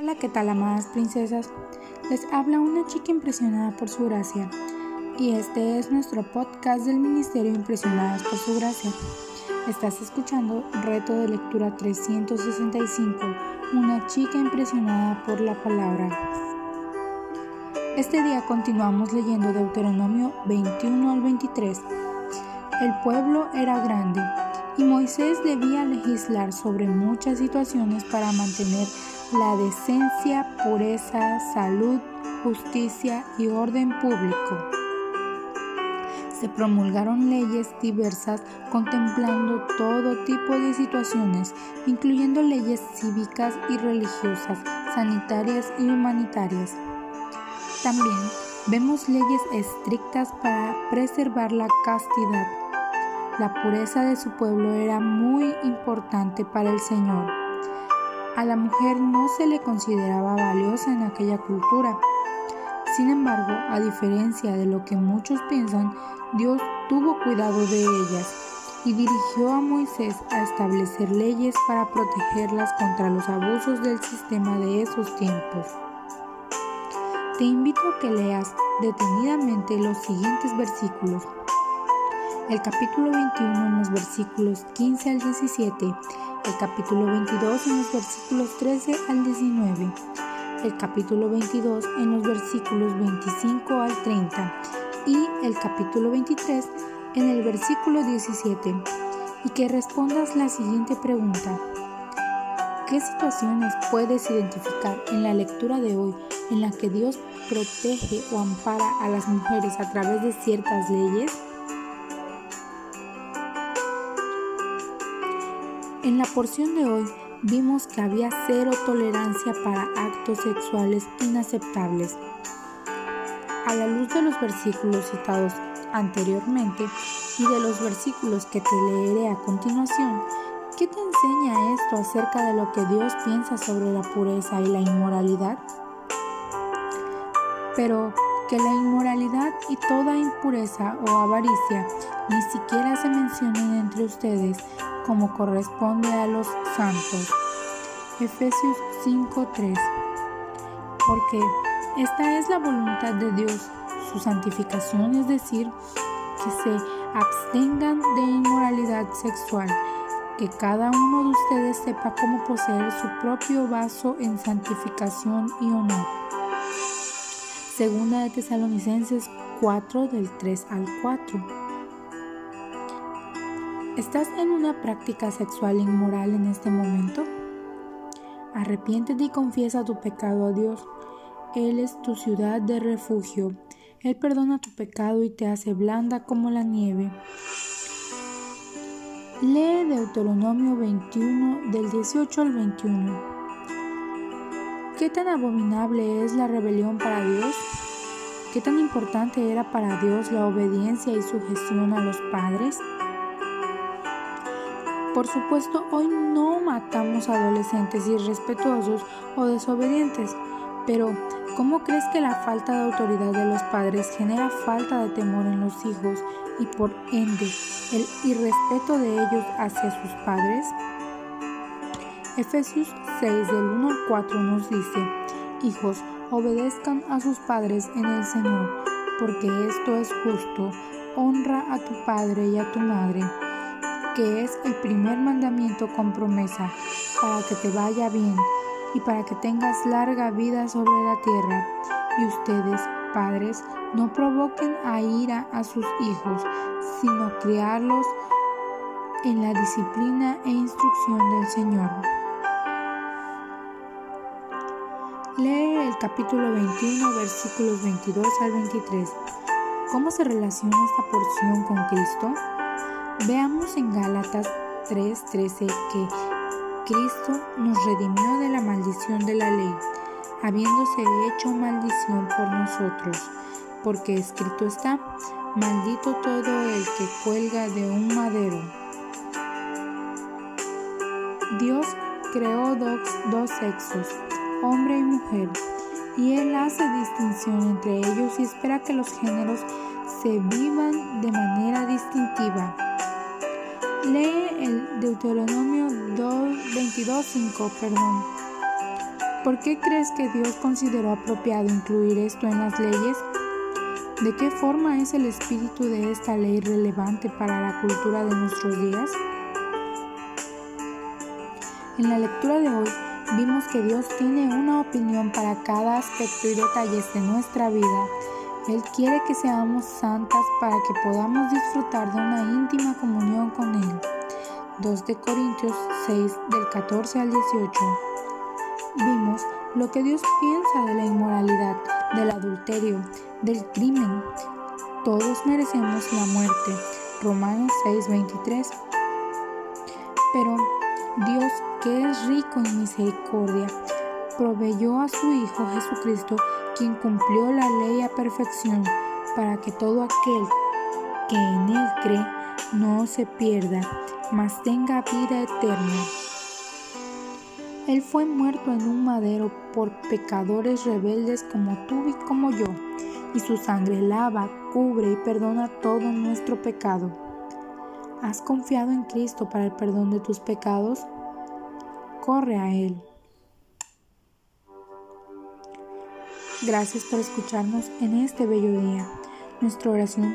Hola, ¿qué tal, amadas princesas? Les habla una chica impresionada por su gracia. Y este es nuestro podcast del Ministerio Impresionadas por su gracia. Estás escuchando Reto de Lectura 365, una chica impresionada por la palabra. Este día continuamos leyendo Deuteronomio 21 al 23. El pueblo era grande y Moisés debía legislar sobre muchas situaciones para mantener la decencia, pureza, salud, justicia y orden público. Se promulgaron leyes diversas contemplando todo tipo de situaciones, incluyendo leyes cívicas y religiosas, sanitarias y humanitarias. También vemos leyes estrictas para preservar la castidad. La pureza de su pueblo era muy importante para el Señor. A la mujer no se le consideraba valiosa en aquella cultura. Sin embargo, a diferencia de lo que muchos piensan, Dios tuvo cuidado de ellas y dirigió a Moisés a establecer leyes para protegerlas contra los abusos del sistema de esos tiempos. Te invito a que leas detenidamente los siguientes versículos. El capítulo 21 en los versículos 15 al 17 el capítulo 22 en los versículos 13 al 19, el capítulo 22 en los versículos 25 al 30 y el capítulo 23 en el versículo 17 y que respondas la siguiente pregunta. ¿Qué situaciones puedes identificar en la lectura de hoy en la que Dios protege o ampara a las mujeres a través de ciertas leyes? En la porción de hoy vimos que había cero tolerancia para actos sexuales inaceptables. A la luz de los versículos citados anteriormente y de los versículos que te leeré a continuación, ¿qué te enseña esto acerca de lo que Dios piensa sobre la pureza y la inmoralidad? Pero que la inmoralidad y toda impureza o avaricia ni siquiera se mencionen entre ustedes como corresponde a los santos. Efesios 5:3 Porque esta es la voluntad de Dios, su santificación, es decir, que se abstengan de inmoralidad sexual, que cada uno de ustedes sepa cómo poseer su propio vaso en santificación y honor. Segunda de Tesalonicenses 4 del 3 al 4. ¿Estás en una práctica sexual inmoral en este momento? Arrepiéntete y confiesa tu pecado a Dios. Él es tu ciudad de refugio. Él perdona tu pecado y te hace blanda como la nieve. Lee Deuteronomio 21 del 18 al 21. ¿Qué tan abominable es la rebelión para Dios? ¿Qué tan importante era para Dios la obediencia y sujeción a los padres? Por supuesto, hoy no matamos adolescentes irrespetuosos o desobedientes, pero ¿cómo crees que la falta de autoridad de los padres genera falta de temor en los hijos y por ende el irrespeto de ellos hacia sus padres? Efesios 6 del 1 al 4 nos dice, Hijos, obedezcan a sus padres en el Señor, porque esto es justo. Honra a tu padre y a tu madre, que es el primer mandamiento con promesa, para que te vaya bien y para que tengas larga vida sobre la tierra. Y ustedes, padres, no provoquen a ira a sus hijos, sino criarlos en la disciplina e instrucción del Señor. Lee el capítulo 21, versículos 22 al 23. ¿Cómo se relaciona esta porción con Cristo? Veamos en Gálatas 3:13 que Cristo nos redimió de la maldición de la ley, habiéndose hecho maldición por nosotros, porque escrito está, maldito todo el que cuelga de un madero. Dios creó dos, dos sexos, hombre y mujer, y Él hace distinción entre ellos y espera que los géneros se vivan de manera distintiva. Lee el Deuteronomio 22.5, perdón. ¿Por qué crees que Dios consideró apropiado incluir esto en las leyes? ¿De qué forma es el espíritu de esta ley relevante para la cultura de nuestros días? En la lectura de hoy vimos que Dios tiene una opinión para cada aspecto y detalles de nuestra vida. Él quiere que seamos santas para que podamos disfrutar de una íntima comunión con Él. 2 de Corintios 6 del 14 al 18. Vimos lo que Dios piensa de la inmoralidad, del adulterio, del crimen. Todos merecemos la muerte. Romanos 6:23. Pero Dios, que es rico en misericordia, proveyó a su Hijo Jesucristo, quien cumplió la ley a perfección, para que todo aquel que en Él cree no se pierda, mas tenga vida eterna. Él fue muerto en un madero por pecadores rebeldes como tú y como yo, y su sangre lava, cubre y perdona todo nuestro pecado. ¿Has confiado en Cristo para el perdón de tus pecados? Corre a Él. Gracias por escucharnos en este bello día. Nuestra oración